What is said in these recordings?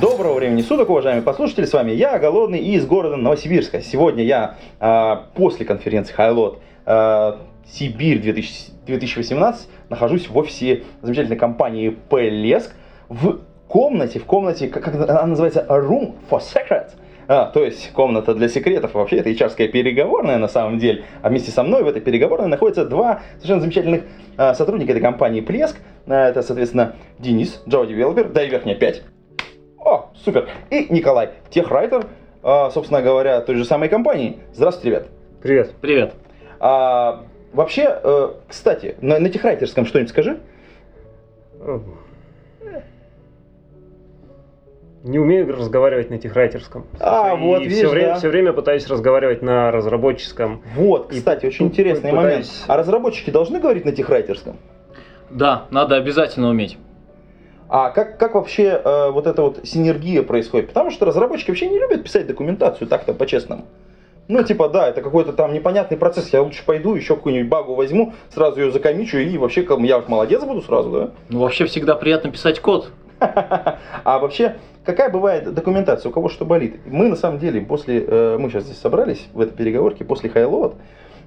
Доброго времени суток, уважаемые послушатели, с вами я, Голодный, из города Новосибирска. Сегодня я э, после конференции Хайлот э, Сибирь 2000 2018 нахожусь в офисе замечательной компании Плеск в комнате, в комнате, как, как она называется, Room for Secrets. А, то есть комната для секретов. Вообще это hr переговорная на самом деле. А вместе со мной в этой переговорной находятся два совершенно замечательных а, сотрудника этой компании Плеск. А, это, соответственно, Денис, Java Developer, дай верхняя 5. О, супер. И Николай, техрайтер, а, собственно говоря, той же самой компании. Здравствуйте, ребят. Привет. Привет. А, вообще, э, кстати, на, на техрайтерском что-нибудь скажи. Не умею разговаривать на техрайтерском. А, и вот, все видишь, время, да. все время пытаюсь разговаривать на разработческом. Вот, И кстати, очень тут интересный пытаюсь- момент. А разработчики должны говорить на техрайтерском? Да, надо обязательно уметь. А как, как вообще э, вот эта вот синергия происходит? Потому что разработчики вообще не любят писать документацию так-то по-честному. Ну, типа, да, это какой-то там непонятный процесс. Я лучше пойду, еще какую-нибудь багу возьму, сразу ее закомичу, и вообще я молодец буду сразу, да? Ну, вообще всегда приятно писать код. А вообще, какая бывает документация, у кого что болит? Мы на самом деле после, э, мы сейчас здесь собрались в этой переговорке после Хайлот, э,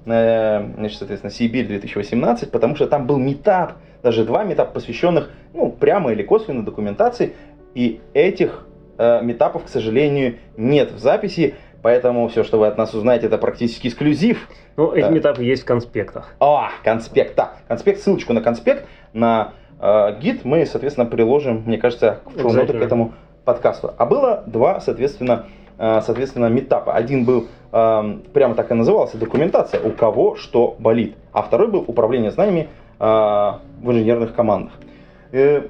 значит, соответственно, Сибирь 2018, потому что там был метап, даже два метапа, посвященных, ну, прямо или косвенно документации, и этих э, метапов, к сожалению, нет в записи, поэтому все, что вы от нас узнаете, это практически эксклюзив. Ну, эти Да. метапы есть в конспектах. А, конспект, да, конспект, ссылочку на конспект, на э, гид мы, соответственно, приложим, мне кажется, к Обязательно. этому подкасту. А было два, соответственно, соответственно, метапа. Один был, э, прямо так и назывался, документация, у кого что болит. А второй был управление знаниями э, в инженерных командах. Э,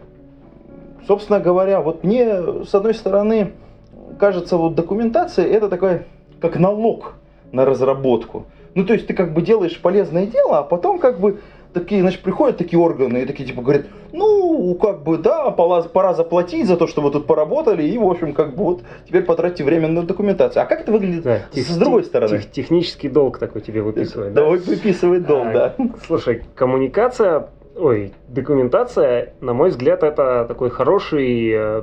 собственно говоря, вот мне, с одной стороны, кажется, вот документация это такой, как налог на разработку. Ну, то есть ты как бы делаешь полезное дело, а потом как бы такие, значит, приходят такие органы и такие типа говорят, ну, как бы, да, пора, пора заплатить за то, что вы тут поработали, и, в общем, как бы вот теперь потратьте время на документацию. А как это выглядит Да, с, тех- с другой стороны? тех- технический долг такой тебе выписывает. Да, выписывает долг, А, да. Слушай, коммуникация, ой, документация, на мой взгляд, это такой хороший э,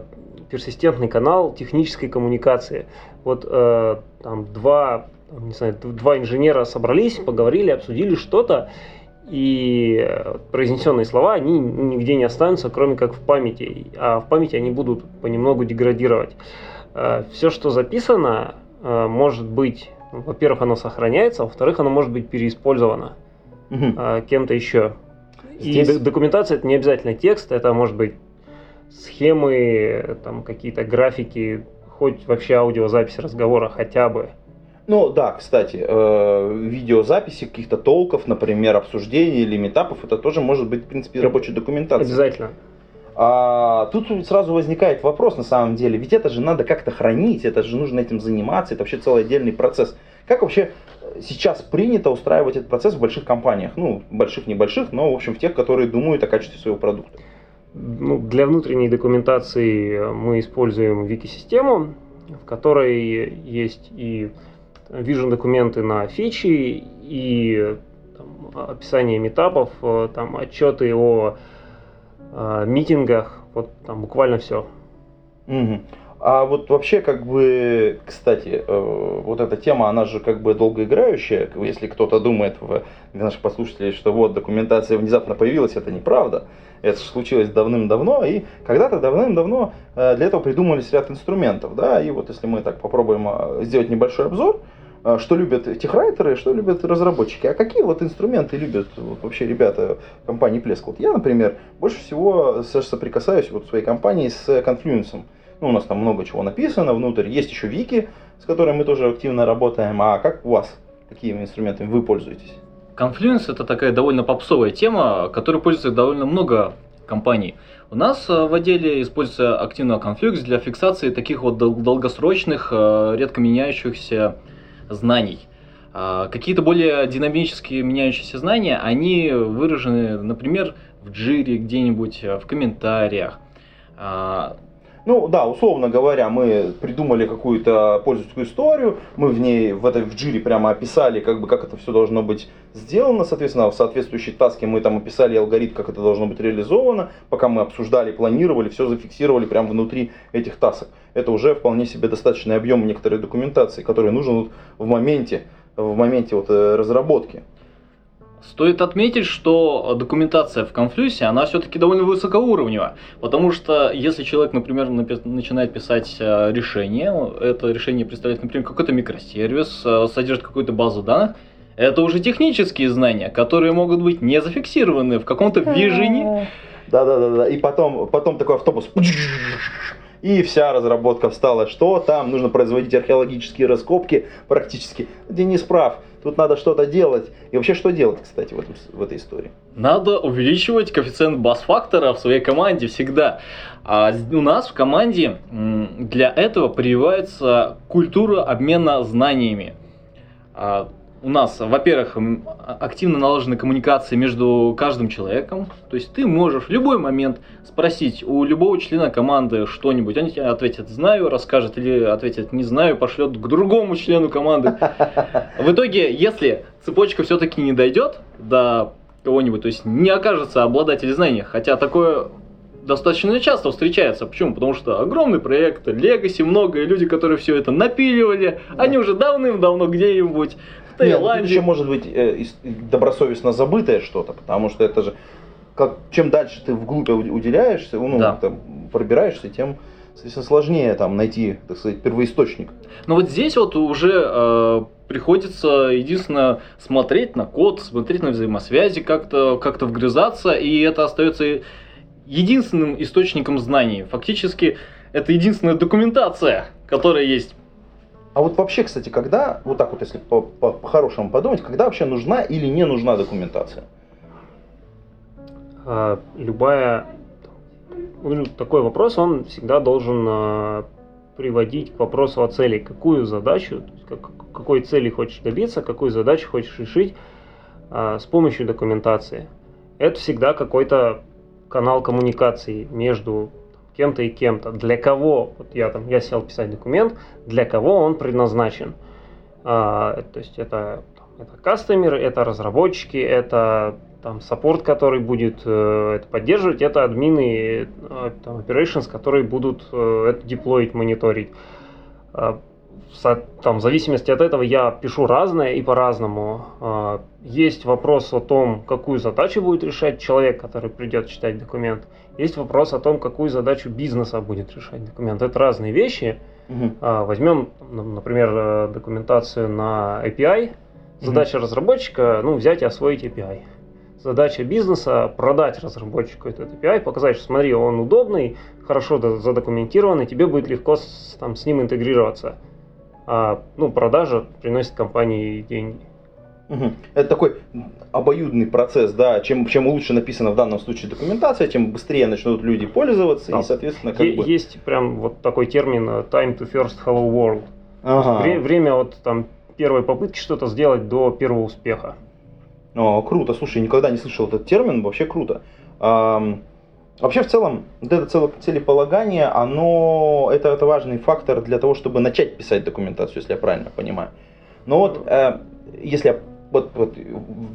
персистентный канал технической коммуникации. Вот э, там два, не знаю, два инженера собрались, поговорили, обсудили что-то, и э, произнесенные слова, они нигде не останутся, кроме как в памяти. А в памяти они будут понемногу деградировать. Все, что записано, э, может быть, во-первых, оно сохраняется, а во-вторых, оно может быть переиспользовано а, кем-то еще. И Здесь- документация это не обязательно текст, это может быть схемы, там какие-то графики, хоть вообще аудиозапись разговора хотя бы. Ну да, кстати, э, видеозаписи каких-то толков, например, обсуждений или метапов, это тоже может быть, в принципе, рабочей документацией. Обязательно. А тут сразу возникает вопрос на самом деле, ведь это же надо как-то хранить, это же нужно этим заниматься, это вообще целый отдельный процесс. Как вообще э, сейчас принято устраивать этот процесс в больших компаниях? Ну, больших, небольших, но, в общем, в тех, которые думают о качестве своего продукта. Ну, для внутренней документации мы используем вики-систему, в которой есть и vision документы на фичи, и там, описание метапов, э, там отчеты о э, митингах, вот там буквально все. Мгм. А вот вообще, как бы, кстати, э, вот эта тема, она же как бы долгоиграющая. Если кто-то думает в наших послушателей, что вот документация внезапно появилась, это неправда. Это случилось давным-давно, и когда-то давным-давно э, для этого придумались ряд инструментов, да, и вот если мы так попробуем сделать небольшой обзор, что любят техрайтеры, что любят разработчики, а какие вот инструменты любят вот вообще ребята компании Плеск? Вот я, например, больше всего со- соприкасаюсь вот в своей компании с Confluence. Ну, у нас там много чего написано внутрь. Есть еще Вики, с которой мы тоже активно работаем. А как у вас? Какими инструментами вы пользуетесь? Confluence это такая довольно попсовая тема, которой пользуется довольно много компаний. У нас э, в отделе используется активно Conflux для фиксации таких вот дол- долгосрочных, э, редко меняющихся знаний. А, какие-то более динамические меняющиеся знания, они выражены, например, в джире где-нибудь, в комментариях. А, ну да, условно говоря, мы придумали какую-то пользовательскую историю, мы в ней, в этой в джире прямо описали, как бы, как это все должно быть сделано, соответственно, в соответствующей таске мы там описали алгоритм, как это должно быть реализовано, пока мы обсуждали, планировали, все зафиксировали прямо внутри этих тасок. Это уже вполне себе достаточный объем некоторой документации, который нужен вот в моменте, в моменте вот э, разработки. Стоит отметить, что документация в конфлюсе, она все-таки довольно высокоуровневая, потому что если человек, например, начинает писать э, решение, это решение представляет, например, какой-то микросервис, э, содержит какую-то базу данных, это уже технические знания, которые могут быть не зафиксированы в каком-то вижене. Да-да-да, и потом, потом такой автобус и вся разработка встала, что там нужно производить археологические раскопки практически. Денис прав, тут надо что-то делать. И вообще что делать, кстати, в, этом, в этой истории? Надо увеличивать коэффициент бас-фактора в своей команде всегда. А у нас в команде для этого прививается культура обмена знаниями. У нас, во-первых, активно налажены коммуникации между каждым человеком. То есть ты можешь в любой момент спросить у любого члена команды что-нибудь. Они тебе ответят «знаю», расскажет или ответят «не знаю», пошлет к другому члену команды. В итоге, если цепочка все-таки не дойдет до кого-нибудь, то есть не окажется обладатель знаний, хотя такое достаточно часто встречается. Почему? Потому что огромный проект, легаси много, и люди, которые все это напиливали, они уже давным-давно где-нибудь Таиланде. Нет, еще может быть э, добросовестно забытое что-то, потому что это же как, чем дальше ты вглубь уделяешься, ну, да. там, пробираешься, тем соответственно, сложнее там найти, так сказать, первоисточник. Но вот здесь вот уже э, приходится единственное смотреть на код, смотреть на взаимосвязи, как-то как вгрызаться, и это остается единственным источником знаний. Фактически это единственная документация, которая есть. А вот вообще, кстати, когда, вот так вот, если по-хорошему по подумать, когда вообще нужна или не нужна документация? А, любая... Ну, такой вопрос, он всегда должен а, приводить к вопросу о цели. Какую задачу, как, какой цели хочешь добиться, какую задачу хочешь решить а, с помощью документации. Это всегда какой-то канал коммуникации между кем-то и кем-то. Для кого, вот я там, я сел писать документ, для кого он предназначен. А, то есть это, это кастомеры, это разработчики, это там саппорт, который будет э, это поддерживать, это админы, э, там, operations, которые будут э, это деплоить, мониторить. Э, там, в зависимости от этого я пишу разное и по-разному. Э, есть вопрос о том, какую задачу будет решать человек, который придет читать документ. Есть вопрос о том, какую задачу бизнеса будет решать документ. Это разные вещи. Угу. Возьмем, например, э, документацию на API. Задача угу. разработчика, ну, взять и освоить API. Задача бизнеса продать разработчику этот API, показать, что смотри, он удобный, хорошо задокументированный, тебе будет легко с, там, с ним интегрироваться. А, ну, продажа приносит компании деньги. Угу. Это такой обоюдный процесс, да. Чем, чем лучше написана в данном случае документация, тем быстрее начнут люди пользоваться, да. и, соответственно, как е- бы... Есть прям вот такой термин э, time to first hello world. Ага. Вре- время вот там первой попытки что-то сделать до первого успеха. О, круто, слушай, никогда не слышал этот термин, вообще круто. А, вообще, в целом, вот это целеполагание, оно, это, это важный фактор для того, чтобы начать писать документацию, если я правильно понимаю. Но вот, э, если я вот, вот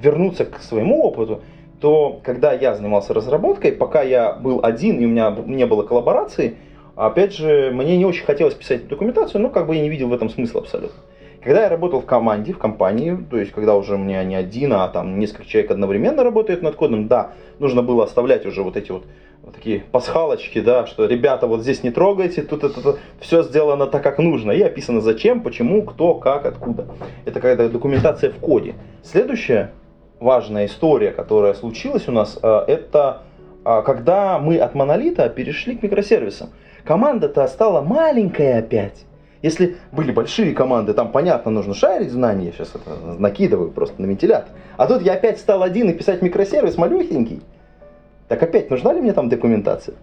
вернуться к своему опыту, то когда я занимался разработкой, пока я был один и у меня не было коллаборации, опять же, мне не очень хотелось писать документацию, но как бы я не видел в этом смысла абсолютно. Когда я работал в команде, в компании, то есть когда уже у меня не один, а там несколько человек одновременно работают над кодом, да, нужно было оставлять уже вот эти вот вот такие пасхалочки, да, что ребята вот здесь не трогайте, тут это, все сделано так, как нужно, и описано зачем, почему, кто, как, откуда. Это какая-то документация в коде. Следующая важная история, которая случилась у нас, э, это э, когда мы от монолита перешли к микросервисам. Команда-то стала маленькая опять. Если были большие команды, там понятно, нужно шарить знания, я сейчас это накидываю просто на вентилятор. А тут я опять стал один и писать микросервис малюхенький. Так опять, нужна ли мне там документация?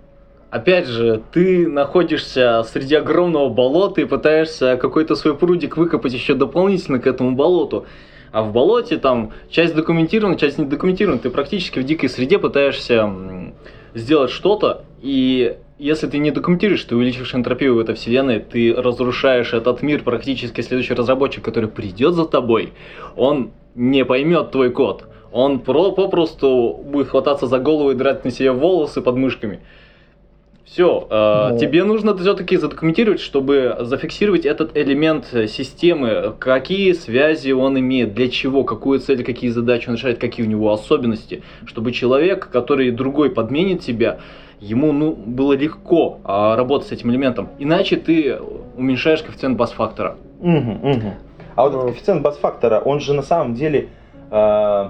Опять же, ты находишься среди огромного болота и пытаешься какой-то свой прудик выкопать еще дополнительно к этому болоту. А в болоте там часть документирована, часть не документирована. Ты практически в дикой среде пытаешься сделать что-то, и если ты не документируешь, ты увеличиваешь энтропию в этой вселенной, ты разрушаешь этот мир, практически следующий разработчик, который придет за тобой, он не поймет твой код. Он про попросту будет хвататься за голову и драть на себе волосы под мышками. Все, Ну. тебе нужно все-таки задокументировать, чтобы зафиксировать этот элемент э, системы, какие связи он имеет, для чего, какую цель, какие задачи он решает, какие у него особенности, чтобы человек, который другой подменит тебя, ему ну, было легко а, работать с этим элементом. Иначе ты уменьшаешь коэффициент бас-фактора. Мгм, мгм. А вот Ну. этот коэффициент бас-фактора, он же на самом деле э,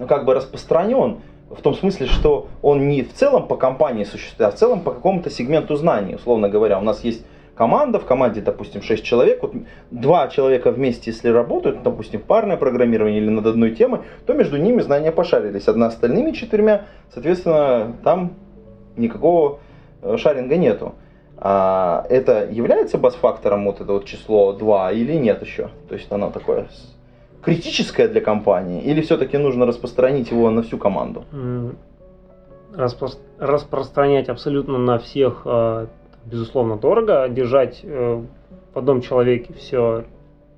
ну, как бы распространен в том смысле, что он не в целом по компании существует, а в целом по какому-то сегменту знаний. Условно говоря, у нас есть команда, в команде, допустим, 6 человек, вот два человека вместе, если работают, допустим, парное программирование или над одной темой, то между ними знания пошарились. Одна остальными четырьмя, соответственно, там никакого э, шаринга нету. А это является бас-фактором вот это вот число 2 или нет еще? То есть оно такое критическое для компании или все-таки нужно распространить его на всю команду? Распро- распространять абсолютно на всех, э, безусловно, дорого. Держать э, в одном человеке все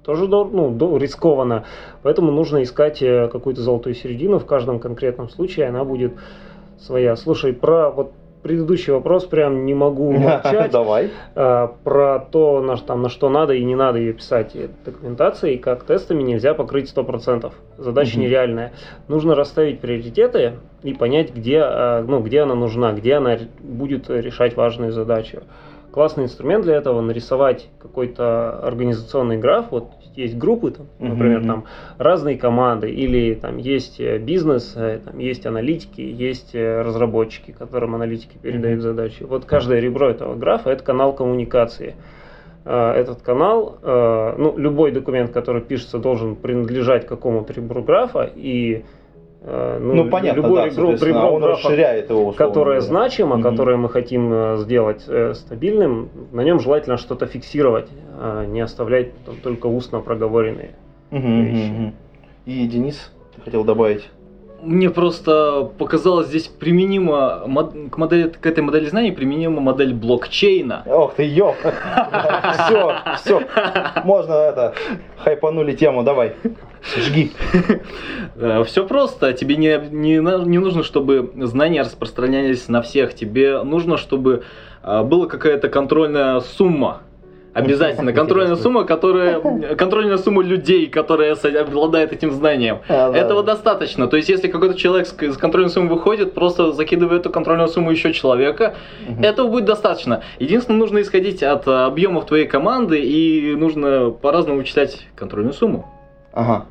тоже ну, рискованно. Поэтому нужно искать э, какую-то золотую середину. В каждом конкретном случае она будет своя. Слушай, про вот предыдущий вопрос прям не могу молчать. Давай. А, про то, на, там, на что надо и не надо ее писать и документацией, как тестами нельзя покрыть 100%. Задача Мгм. нереальная. Нужно расставить приоритеты и понять, где, а, ну, где она нужна, где она будет решать важную задачу. Классный инструмент для этого нарисовать какой-то организационный граф. Вот есть группы, там, например, Мгм. там разные команды, или там есть э, бизнес, э, там есть аналитики, есть э, разработчики, которым аналитики передают Мгм. задачи. Вот каждое ребро этого графа это канал коммуникации. Этот канал, ну, любой документ, который пишется, должен принадлежать какому-то ребру графа, и э, Ну, понятно, любой да, ребро, он графа, расширяет его условно которое говоря. значимо, Мгм. которое мы хотим э, сделать э, стабильным, на нем желательно что-то фиксировать, а не оставлять там только устно проговоренные. Мгм, вещи. И Денис, ты хотел добавить? Мне просто показалось здесь применимо к, модели, к этой модели знаний применима модель блокчейна. Ох ты, ё! Все, все, можно это, хайпанули тему, давай, жги. Все просто. Тебе не, не, не нужно, чтобы знания распространялись на всех. Тебе нужно, чтобы а, была какая-то контрольная сумма. Обязательно. Контрольная сумма, которая. Контрольная сумма людей, которая с- обладает этим знанием. А, да. Этого достаточно. То есть, если какой-то человек с контрольной суммой выходит, просто закидывая эту контрольную сумму еще человека, Мгм. этого будет достаточно. Единственное, нужно исходить от а, объемов твоей команды и нужно по-разному вычислять контрольную сумму. Ага.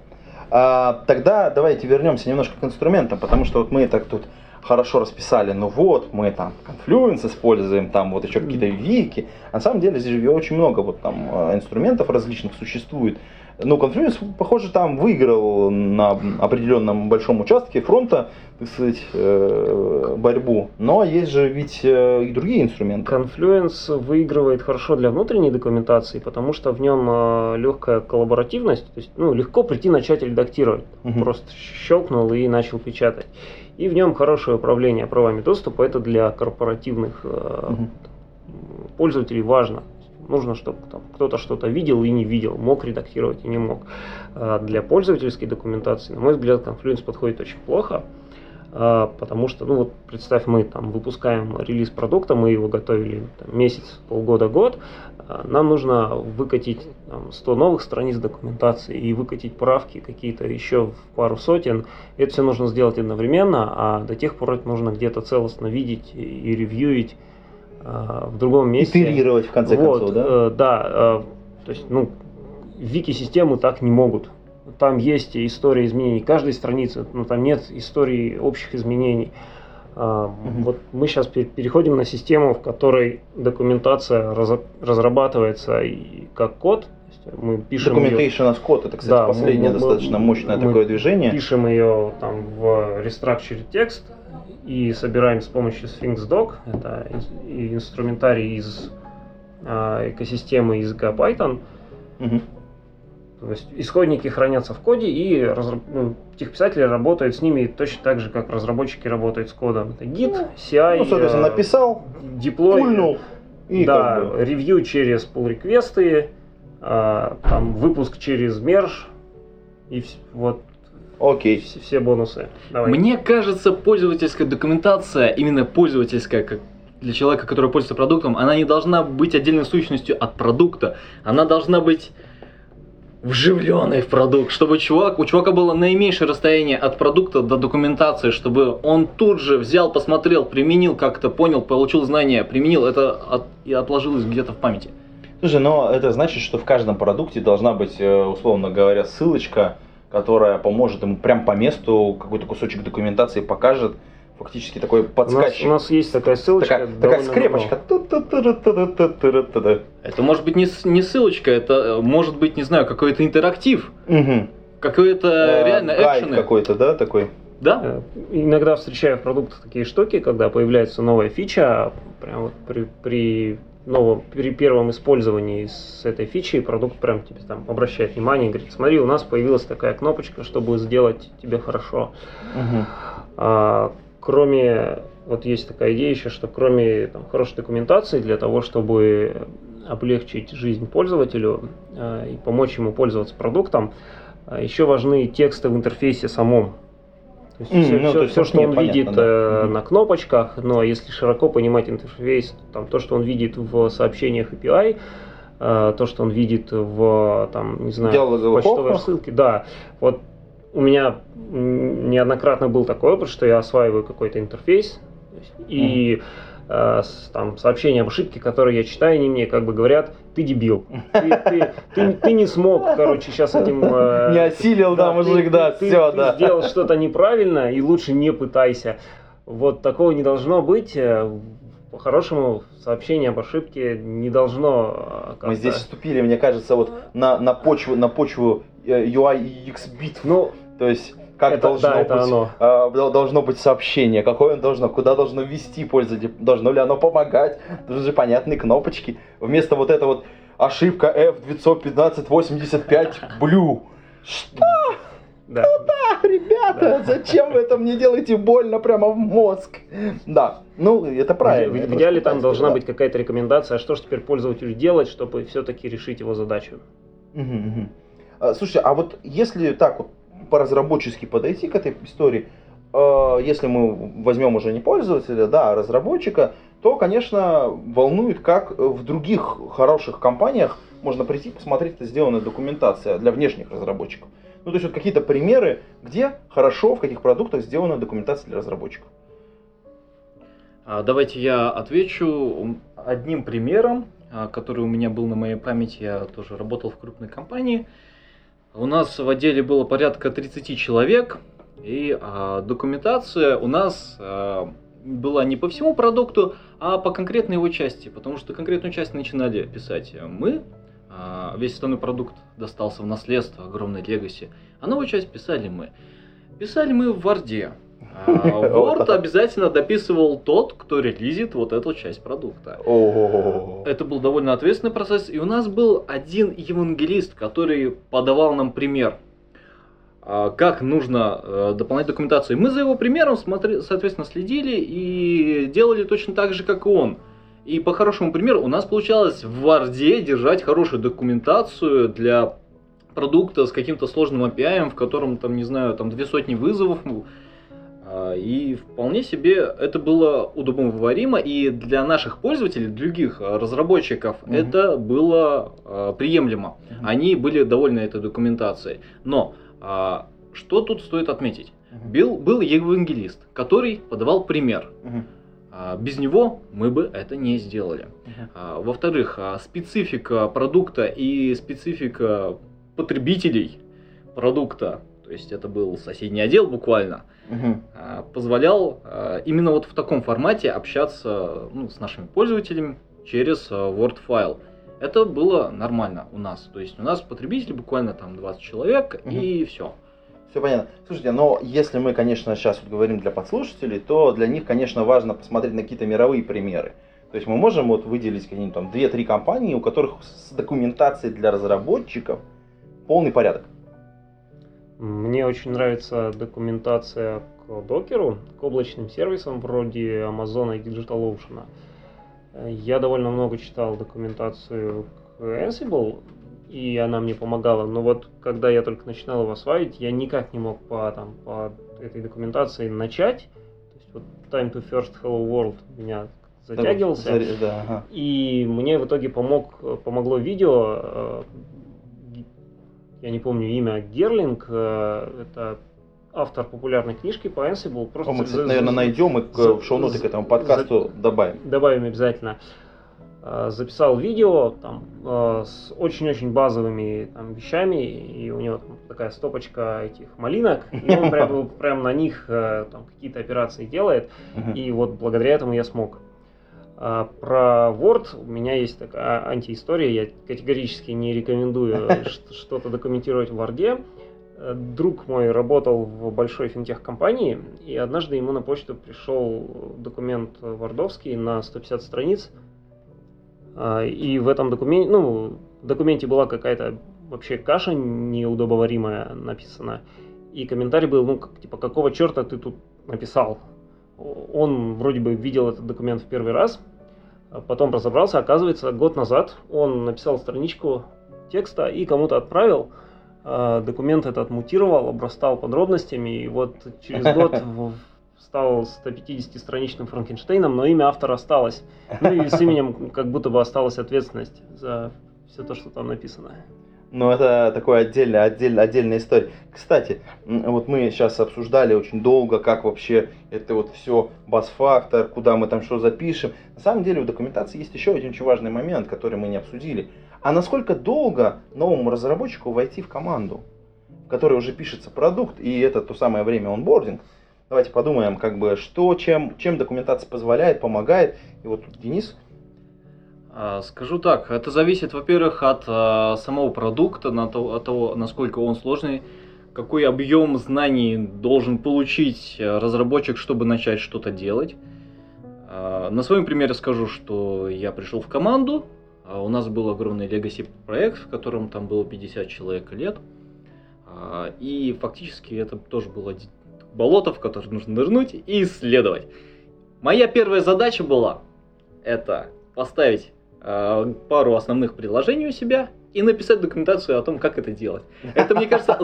А, тогда давайте вернемся немножко к инструментам, потому что вот мы так тут хорошо расписали, ну вот, мы там Confluence используем, там вот еще какие-то вики. На самом деле здесь очень много вот там э, инструментов различных существует. Ну, Confluence, похоже, там выиграл на определенном большом участке фронта, так сказать, э, борьбу. Но есть же ведь э, и другие инструменты. Confluence выигрывает хорошо для внутренней документации, потому что в нем легкая коллаборативность, то есть ну, легко прийти начать редактировать. Мгм. Просто щелкнул и начал печатать. И в нем хорошее управление правами доступа, это для корпоративных Мгм. пользователей важно. Нужно, чтобы кто-то что-то видел и не видел, мог редактировать и не мог. А Для пользовательской документации, на мой взгляд, Confluence подходит очень плохо, а, потому что, ну вот, представь, мы там выпускаем релиз продукта, мы его готовили там, месяц, полгода, год, а, нам нужно выкатить там, 100 новых страниц документации и выкатить правки какие-то еще в пару сотен. Это все нужно сделать одновременно, а до тех пор это нужно где-то целостно видеть и, ревьюить а, в другом месте. Итерировать в конце Вот, концов, да? э, да, э, то есть, ну, вики-системы так не могут. Там есть история изменений каждой страницы, но там нет истории общих изменений. Мгм. Вот мы сейчас переходим на систему, в которой документация разрабатывается и как код. Мы пишем ее, Documentation as code, это, кстати, Да, последнее мы- достаточно мы- мощное мы такое движение. пишем ее там в restructured текст и собираем с помощью Sphinx Doc. Это инструментарий из а, экосистемы языка Python. Мгм. То есть исходники хранятся в коде, и разра- ну, техписатели работают с ними точно так же, как разработчики работают с кодом. Это Git, CI, Ну, соответственно, э, написал, деплой, пульнул, и да, как бы... ревью через pull реквесты там выпуск через мерж, и вс- вот Окей. все, все бонусы. Давай. Мне кажется, пользовательская документация, именно пользовательская, как для человека, который пользуется продуктом, она не должна быть отдельной сущностью от продукта. Она должна быть вживленной в продукт, чтобы чувак, у чувака было наименьшее расстояние от продукта до документации, чтобы он тут же взял, посмотрел, применил, как-то понял, получил знания, применил это от- и отложилось где-то в памяти. Слушай, но это значит, что в каждом продукте должна быть, э, условно говоря, ссылочка, которая поможет ему прям по месту какой-то кусочек документации покажет, фактически такой у, нас, подсказчик. у нас есть такая ссылочка. такая, такая скрепочка. Это может быть не, не ссылочка, это может быть, не знаю, какой-то интерактив, Мгм. какой-то Э, реально гайд экшены. какой-то, да, такой? Да? Иногда встречаю в продуктах такие штуки, когда появляется новая фича, прям вот при, при новом, при первом использовании с этой фичей продукт прям тебе там обращает внимание и говорит, смотри, у нас появилась такая кнопочка, чтобы сделать тебе хорошо. Мгм. А, кроме, вот есть такая идея еще, что кроме там, хорошей документации для того, чтобы облегчить жизнь пользователю а, и помочь ему пользоваться продуктом, а, еще важны тексты в интерфейсе самом. То есть М, все, ну, то есть, что чтобы он мне видит понятно, да. э, Мгм. на кнопочках, но если широко понимать интерфейс, там, то, что он видит в сообщениях API, э, то, что он видит в, там, не знаю, Диалоговых почтовой ссылке, да. Вот у меня неоднократно был такой опыт, что я осваиваю какой-то интерфейс, и э, там сообщения об ошибке, которые я читаю, они мне как бы говорят, ты дебил, ты, ты- ты- ты не смог, короче, сейчас этим... э, Не осилил, да, ты- мужик, ты- да, ты- все, ты да. сделал что-то неправильно, и лучше не пытайся. Вот такого не должно быть. Э, По-хорошему, сообщение об ошибке не должно э, Мы здесь вступили, мне кажется, вот на, на почву, на почву UI и UX битв. Ну, То есть, как это, должно да, это быть оно. а, дол- должно быть сообщение, какое оно должно, куда должно вести пользователя, должно ли оно помогать, тут же понятные кнопочки. Вместо вот это вот ошибка F91585 Blue. Что, Да. ребята, зачем вы это мне делаете больно прямо в мозг? Да, ну это правильно. В, это в идеале там должна да. быть какая-то рекомендация, а что же теперь пользователю делать, чтобы все-таки решить его задачу. Мгм, мгм. А, Слушайте, а вот если так вот по-разработчески подойти к этой истории, э, если мы возьмем уже не пользователя, да, а разработчика, то, конечно, волнует, как в других хороших компаниях можно прийти посмотреть, это сделанная документация для внешних разработчиков. Ну, то есть вот какие-то примеры, где хорошо, в каких продуктах сделана документация для разработчиков. А, Давайте я отвечу одним примером, а, который у меня был на моей памяти. Я тоже работал в крупной компании. У нас в отделе было порядка 30 человек, и а, документация у нас а, была не по всему продукту, а по конкретной его части, потому что конкретную часть начинали писать мы, а, весь остальной продукт достался в наследство, огромной легаси, а новую часть писали мы. Писали мы в Варде. А, Word обязательно дописывал тот, кто релизит вот эту часть продукта. Это был довольно ответственный процесс, и у нас был один евангелист, который подавал нам пример, а, как нужно э, дополнять документацию. Мы за его примером, смотри- соответственно, следили и делали точно так же, как и он. И по хорошему примеру у нас получалось в Варде держать хорошую документацию для продукта с каким-то сложным API, в котором, там, не знаю, там две сотни вызовов. А, И вполне себе это было удобоваримо, и для наших пользователей, других а, разработчиков, Мгм. это было а, приемлемо. Мгм. Они были довольны этой документацией. Но а, что тут стоит отметить? Мгм. Был, был евангелист, который подавал пример. А, Без него мы бы это не сделали. А, Во-вторых, специфика продукта и специфика потребителей продукта, то есть это был соседний отдел буквально, а, позволял а, именно вот в таком формате общаться ну, с нашими пользователями через а, Word файл. Это было нормально у нас. То есть у нас потребители буквально там 20 человек Мгм. и все. Все понятно. Слушайте, но если мы, конечно, сейчас вот говорим для подслушателей, то для них, конечно, важно посмотреть на какие-то мировые примеры. То есть мы можем вот выделить какие-нибудь там 2-3 компании, у которых с документацией для разработчиков полный порядок. Мне очень нравится документация к докеру, к облачным сервисам вроде Amazon и DigitalOcean. Я довольно много читал документацию к Ansible, и она мне помогала. Но вот когда я только начинал его осваивать, я никак не мог по, там, по этой документации начать. То есть вот Time to First Hello World меня затягивался. Да, да, ага. И мне в итоге помог, помогло видео, э, я не помню имя, Герлинг, э, это автор популярной книжки по Ansible. Просто О, мы, кстати, за- наверное, за- найдем и к- за- в шоу-ноты к этому за- подкасту добавим. добавим обязательно. Э, Записал видео там, э, с очень-очень базовыми там, вещами, и у него там такая стопочка этих малинок, и он прям, прям на них там, какие-то операции делает, и вот благодаря этому я смог. А, Про Word у меня есть такая антиистория, я категорически не рекомендую что-то документировать в Word. Э, Друг мой работал в большой финтех-компании, и однажды ему на почту пришел документ вардовский на 150 страниц, А, и в этом документе, ну, в документе была какая-то вообще каша неудобоваримая написана, и комментарий был, ну, как, типа, какого черта ты тут написал? Он вроде бы видел этот документ в первый раз, потом разобрался, оказывается, год назад он написал страничку текста и кому-то отправил. А, Документ этот мутировал, обрастал подробностями, и вот через год стал 150-страничным Франкенштейном, но имя автора осталось. Ну и с именем как будто бы осталась ответственность за все то, что там написано. Ну, это такое отдельная, отдельная, отдельная история. Кстати, вот мы сейчас обсуждали очень долго, как вообще это вот все бас-фактор, куда мы там что запишем. На самом деле в документации есть еще один очень важный момент, который мы не обсудили. А насколько долго новому разработчику войти в команду, в которой уже пишется продукт, и это то самое время онбординг? Давайте подумаем, как бы, что, чем, чем документация позволяет, помогает. И вот тут Денис, Скажу так, это зависит, во-первых, от а, самого продукта, от того, насколько он сложный, какой объем знаний должен получить э, разработчик, чтобы начать что-то делать. А, На своем примере скажу, что я пришел в команду, а у нас был огромный legacy проект, в котором там было 50 человек лет, А, и фактически это тоже было болото, в которое нужно нырнуть и исследовать. Моя первая задача была это поставить пару основных предложений у себя и написать документацию о том, как это делать. Это, мне кажется,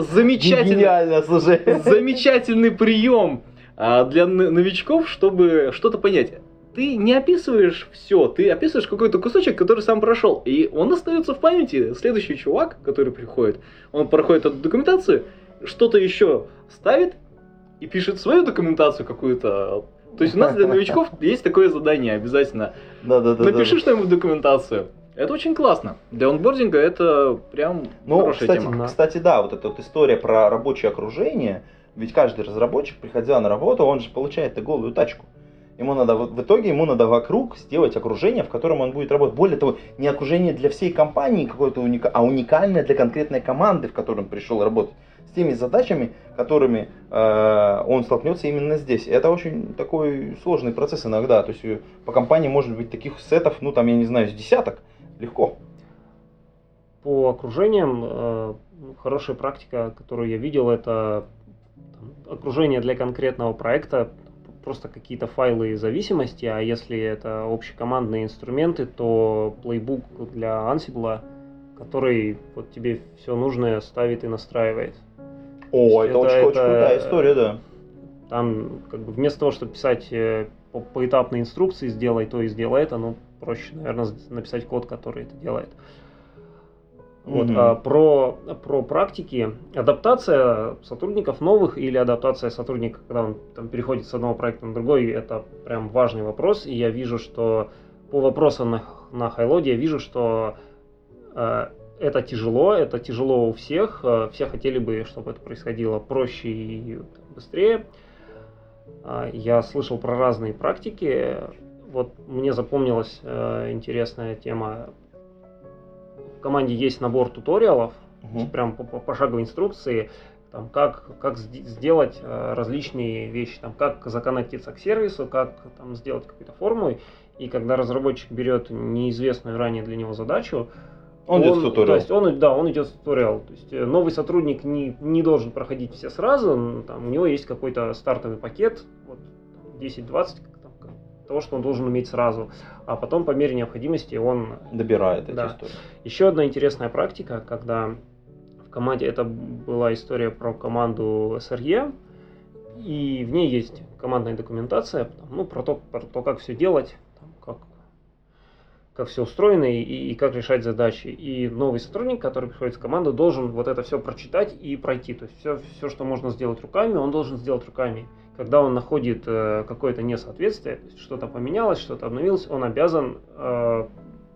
гениально, слушай. замечательный прием а, для новичков, чтобы что-то понять. Ты не описываешь все, ты описываешь какой-то кусочек, который сам прошел, и он остается в памяти. Следующий чувак, который приходит, он проходит эту документацию, что-то еще ставит и пишет свою документацию какую-то. То есть у нас для новичков есть такое задание обязательно. Да, да, да. Напиши что-нибудь в документацию. Это очень классно. Для онбординга это прям Ну, хорошая кстати, тема. Да. кстати, да, вот эта вот история про рабочее окружение, ведь каждый разработчик, приходя на работу, он же получает голую тачку. Ему надо, в итоге ему надо вокруг сделать окружение, в котором он будет работать. Более того, не окружение для всей компании какое-то уника, а уникальное для конкретной команды, в которой он пришел работать. С теми задачами, которыми э, он столкнется именно здесь. Это очень такой сложный процесс иногда. То есть э, по компании может быть таких сетов, ну там, я не знаю, с десяток. Легко. По окружениям э, хорошая практика, которую я видел, это там, окружение для конкретного проекта, просто какие-то файлы зависимости, а если это общекомандные инструменты, то плейбук для Ansible, который вот тебе все нужное ставит и настраивает. О, это, это- очень, очень это- крутая история, да. Там как бы вместо того, чтобы писать э, по поэтапной инструкции, сделай то и сделай это, ну, проще, наверное, написать код, который это делает. Вот, Мгм. а про, про практики, адаптация сотрудников новых или адаптация сотрудника, когда он там, переходит с одного проекта на другой, это прям важный вопрос. И я вижу, что по вопросам на, на Хайлоде я вижу, что э, это тяжело, это тяжело у всех. э, все хотели бы, чтобы это происходило проще и быстрее. А, Я слышал про разные практики. Вот мне запомнилась э, интересная тема. В команде есть набор туториалов, Мгм. прям по, по пошаговой инструкции, там, как, как сд- сделать э, различные вещи, там, как законнектиться к сервису, как там, сделать какую-то форму. И когда разработчик берет неизвестную ранее для него задачу, Он идет в То туториал. есть он, да, он идет в туториал. То есть э, новый сотрудник не, не должен проходить все сразу, там, у него есть какой-то стартовый пакет, вот, там, 10-20 там, как- того, что он должен уметь сразу. А потом по мере необходимости он Добирает эти Да. истории. еще одна интересная практика, когда в команде, это была история про команду SRE, и в ней есть командная документация, ну, про то, про то как все делать, как, все устроено и, и как решать задачи. И новый сотрудник, который приходит в команду, должен вот это все прочитать и пройти. То есть все, все, что можно сделать руками, он должен сделать руками. Когда он находит э, какое-то несоответствие, что-то поменялось, что-то обновилось, он обязан э,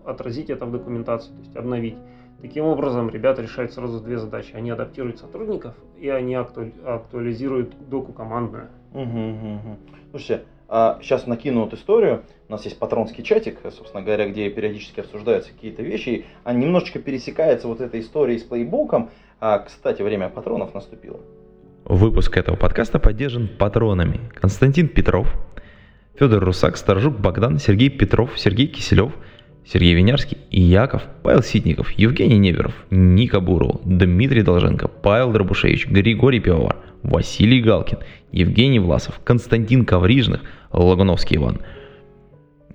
отразить это в документации, то есть обновить. Таким образом, ребята решают сразу две задачи. Они адаптируют сотрудников и они акту- актуализируют доку командную. Мгм, мгм, мгм. Слушайте, сейчас накину вот историю. У нас есть патронский чатик, собственно говоря, где периодически обсуждаются какие-то вещи. А немножечко пересекается вот эта история с плейбуком. А, кстати, время патронов наступило. Выпуск этого подкаста поддержан патронами Константин Петров, Федор Русак, Сторожук Богдан, Сергей Петров, Сергей Киселев, Сергей Винярский Яков, Павел Ситников, Евгений Неверов, Ника Буров, Дмитрий Долженко, Павел Дробушевич, Григорий Пивовар, Василий Галкин, Евгений Власов, Константин Коврижных, Лагуновский Иван,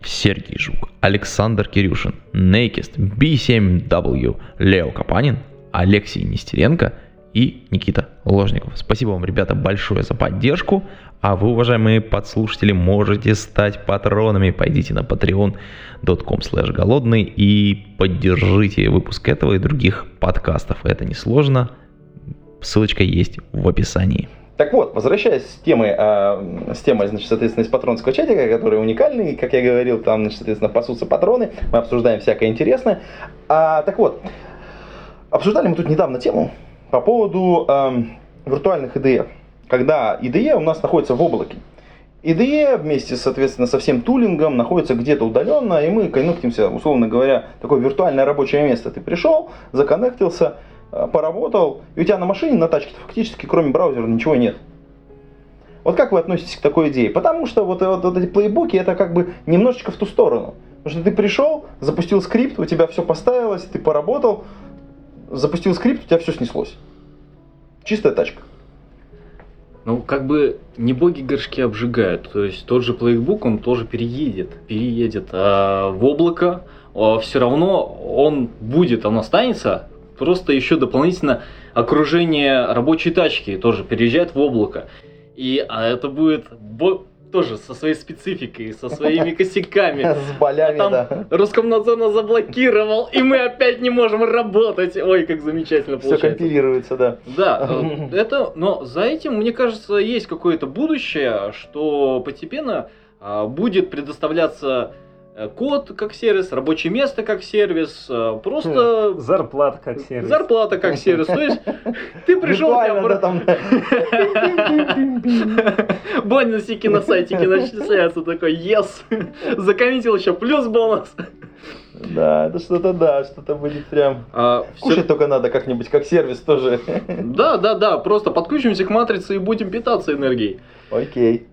Сергей Жук, Александр Кирюшин, Нейкист, B7W, Лео Капанин, Алексей Нестеренко и Никита Ложников. Спасибо вам, ребята, большое за поддержку. А вы, уважаемые подслушатели, можете стать патронами. Пойдите на patreon.com голодный и поддержите выпуск этого и других подкастов. Это несложно. Ссылочка есть в описании. Так вот, возвращаясь с темы, э, с темой, значит, соответственно, из патронского чатика, который уникальный, как я говорил, там, значит, соответственно, пасутся патроны, мы обсуждаем всякое интересное. А, так вот, обсуждали мы тут недавно тему по поводу эм, виртуальных IDE, когда IDE у нас находится в облаке. IDE вместе, соответственно, со всем тулингом находится где-то удаленно, и мы коннектимся, условно говоря, такое виртуальное рабочее место. Ты пришел, законнектился, э, поработал, и у тебя на машине, на тачке фактически кроме браузера ничего нет. Вот как вы относитесь к такой идее? Потому что вот, вот, вот эти плейбуки это как бы немножечко в ту сторону. Потому что ты пришел, запустил скрипт, у тебя все поставилось, ты поработал, запустил скрипт, у тебя все снеслось. Чистая тачка. Ну, как бы не боги горшки обжигают. То есть тот же Playbook, он тоже переедет. Переедет а в облако. все равно он будет, он останется. Просто еще дополнительно окружение рабочей тачки тоже переезжает в облако. И а это будет бо- тоже со своей спецификой, со своими косяками. С болями, А там да. Роскомнадзор нас заблокировал, и мы опять не можем работать. Ой, как замечательно Все получается. компилируется, да. Да, э, это, но за этим, мне кажется, есть какое-то будущее, что постепенно а, будет предоставляться код как сервис, рабочее место как сервис, э, просто Зарплата как сервис. зарплата как сервис. То есть ты пришел, бонусики на сайтике начисляются, такой, yes, закоммитил еще плюс бонус. Да, это что-то да, что-то будет прям. А, Кушать только надо как-нибудь, как сервис тоже. Да, да, да, просто подключимся к матрице и будем питаться энергией. Окей.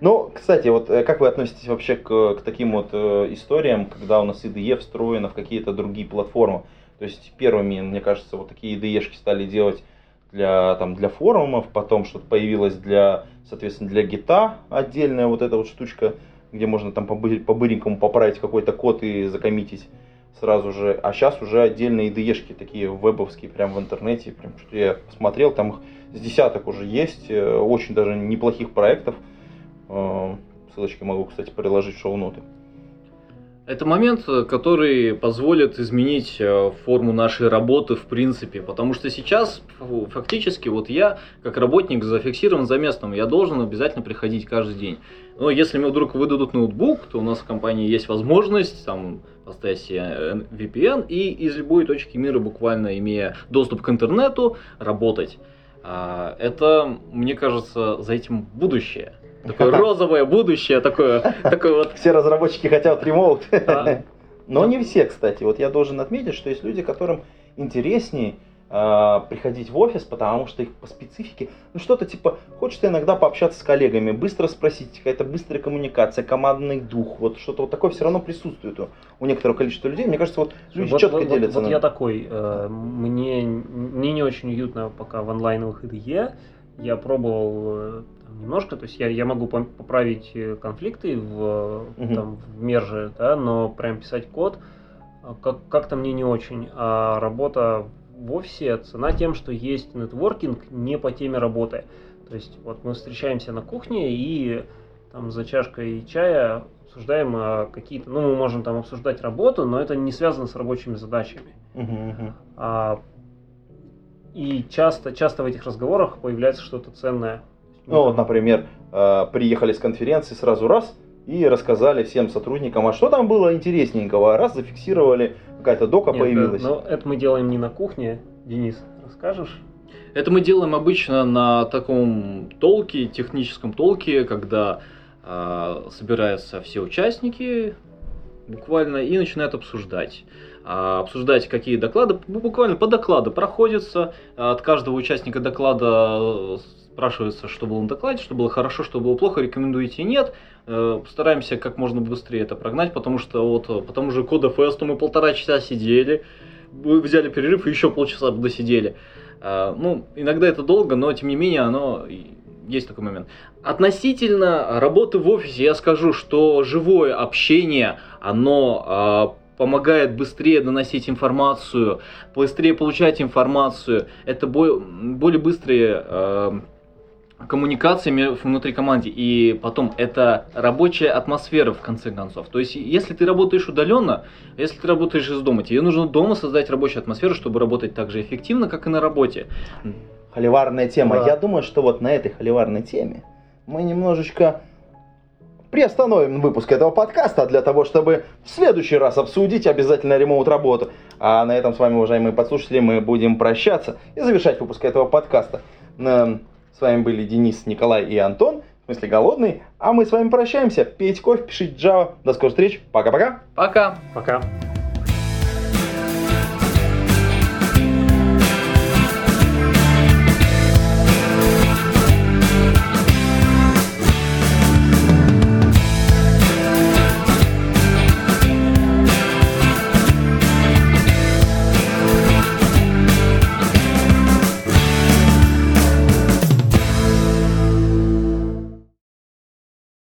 Ну, кстати, вот э, как вы относитесь вообще к, к таким вот э, историям, когда у нас IDE встроено в какие-то другие платформы? То есть первыми, мне кажется, вот такие IDE-шки стали делать для, там, для форумов, потом что-то появилось для, соответственно, для гита отдельная вот эта вот штучка, где можно там по быренькому поправить какой-то код и закоммитить сразу же. А сейчас уже отдельные IDE-шки такие вебовские, прям в интернете, прям что я посмотрел, там их с десяток уже есть, э, очень даже неплохих проектов. Э, Ссылочки могу, кстати, приложить в шоу-ноты. Это момент, э, который позволит изменить э, форму нашей работы в принципе, потому что сейчас фактически вот я, как работник, зафиксирован за местом, я должен обязательно приходить каждый день. Но если мне вдруг выдадут ноутбук, то у нас в компании есть возможность там поставить себе э, VPN и из любой точки мира, буквально имея доступ к интернету, работать. А, Это, мне кажется, за этим будущее. Такое розовое будущее, такое, такое вот Все разработчики хотят ремоут. Да. Но не все, кстати. Вот я должен отметить, что есть люди, которым интереснее э, приходить в офис, потому что их по специфике, ну что-то типа, хочется иногда пообщаться с коллегами, быстро спросить, какая-то быстрая коммуникация, командный дух, вот что-то вот такое все равно присутствует у, у некоторого количества людей. Мне кажется, вот люди вот, четко вот, делятся. Вот, на... я такой, э, мне, мне не очень уютно пока в онлайновых IDE. Я пробовал э, немножко, то есть я, я могу поправить э, конфликты в, угу. там, в мерже, да, но прям писать код как, как-то мне не очень. А работа в офисе цена тем, что есть нетворкинг не по теме работы. То есть вот мы встречаемся на кухне и там за чашкой чая обсуждаем а, какие-то, ну мы можем там обсуждать работу, но это не связано с рабочими задачами. Uh-huh, А, и часто, часто в этих разговорах появляется что-то ценное. Ну вот, например, э, приехали с конференции сразу раз и рассказали всем сотрудникам, а что там было интересненького, раз зафиксировали, какая-то дока Нет, появилась. Но это мы делаем не на кухне, Денис, расскажешь? Это мы делаем обычно на таком толке, техническом толке, когда э, собираются все участники буквально и начинают обсуждать. А, обсуждать, какие доклады, ну, буквально по докладу проходятся. От каждого участника доклада э, спрашивается, что было на докладе, что было хорошо, что было плохо, рекомендуете нет. Э, стараемся как можно быстрее это прогнать, потому что вот по тому же кода фесту мы полтора часа сидели, взяли перерыв и еще полчаса досидели. Э, ну, иногда это долго, но тем не менее оно есть такой момент. Относительно работы в офисе я скажу, что живое общение, оно э, помогает быстрее доносить информацию, быстрее получать информацию. Это более быстрые коммуникациями внутри команды. И потом это рабочая атмосфера в конце концов. То есть, если ты работаешь удаленно, если ты работаешь из дома, тебе нужно дома создать рабочую атмосферу, чтобы работать так же эффективно, как и на работе. Холиварная тема. Да. Я думаю, что вот на этой холиварной теме мы немножечко приостановим выпуск этого подкаста для того, чтобы в следующий раз обсудить обязательно ремоут работу. А на этом с вами, уважаемые подслушатели, мы будем прощаться и завершать выпуск этого подкаста. С вами были Денис, Николай и Антон. В смысле голодный. А мы с вами прощаемся. Пейте кофе, пишите Java. До скорых встреч. Пока-пока. Пока. Пока.